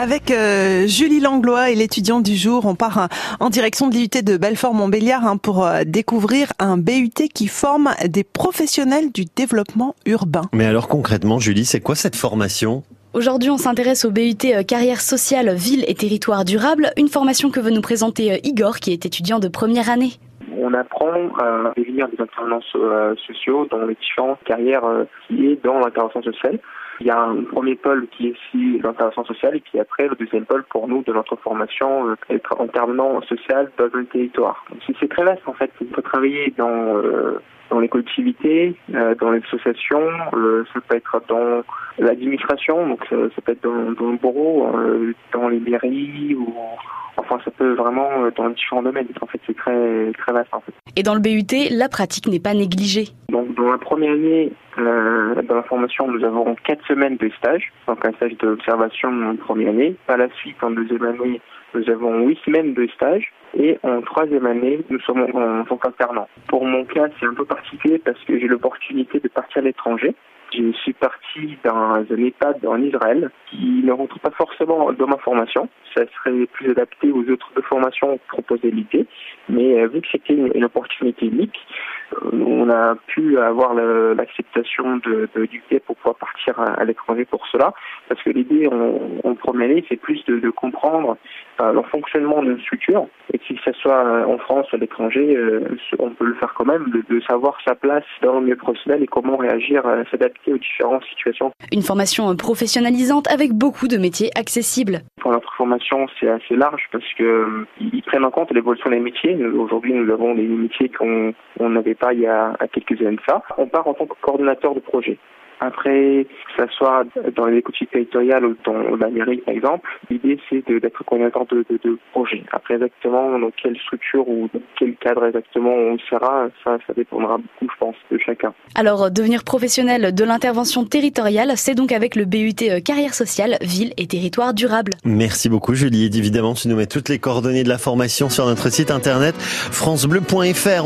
Avec euh, Julie Langlois et l'étudiant du jour, on part euh, en direction de l'IUT de Belfort-Montbéliard hein, pour euh, découvrir un BUT qui forme des professionnels du développement urbain. Mais alors concrètement, Julie, c'est quoi cette formation? Aujourd'hui, on s'intéresse au BUT Carrière sociale, ville et territoire durable, une formation que veut nous présenter Igor, qui est étudiant de première année. On apprend à devenir des intervenants sociaux dans les différentes carrières qui est dans l'intervention sociale. Il y a un premier pôle qui est ici l'intervention sociale et puis après le deuxième pôle pour nous de notre formation euh, être intervenant social dans le territoire. C'est très vaste en fait. Faut travailler dans euh, dans les collectivités, euh, dans les associations, ça peut être dans l'administration, donc ça, peut être dans, dans le bureau, dans les mairies ou Enfin, ça peut vraiment dans différents domaines. En fait, c'est très très vaste. En fait. Et dans le BUT, la pratique n'est pas négligée. Donc, dans la première année, euh, dans la formation, nous avons quatre semaines de stage, donc un stage d'observation en première année. Par la suite, en deuxième année, nous avons huit semaines de stage. Et en troisième année, nous sommes en tant qu'alternants. Pour mon cas, c'est un peu particulier parce que j'ai l'opportunité de partir à l'étranger. Je suis parti dans un EHPAD en Israël qui ne rentre pas forcément dans ma formation. Ça serait plus adapté aux autres formations proposées l'idée. Mais euh, vu que c'était une, opportunité unique, on a pu avoir l'acceptation de, de, pour pouvoir partir à, l'étranger pour cela. Parce que l'idée en, première année, c'est plus de, de comprendre euh, le fonctionnement d'une structure. Et que ce soit en France ou à l'étranger, on peut le faire quand même, de, de, savoir sa place dans le milieu professionnel et comment réagir, s'adapter aux différentes situations. Une formation professionnalisante avec beaucoup de métiers accessibles. Notre formation, c'est assez large parce que euh, ils prennent en compte l'évolution des métiers. Aujourd'hui, nous avons des métiers qu'on n'avait pas il y a quelques années ça. On part en tant que coordonnateur de projet. Après, que ce soit dans les écoutes territoriales ou dans la mairie, par exemple, l'idée c'est d'être coordinateur de, de, de, projet. Après, exactement dans quelle structure ou dans quel cadre exactement on sera, ça, ça dépendra beaucoup, je pense, de chacun. Alors, devenir professionnel de l'intervention territoriale, c'est donc avec le BUT euh, Carrière sociale, ville et territoire durable. Merci beaucoup, Julie. Et évidemment, tu nous mets toutes les coordonnées de la formation sur notre site internet francebleu.fr.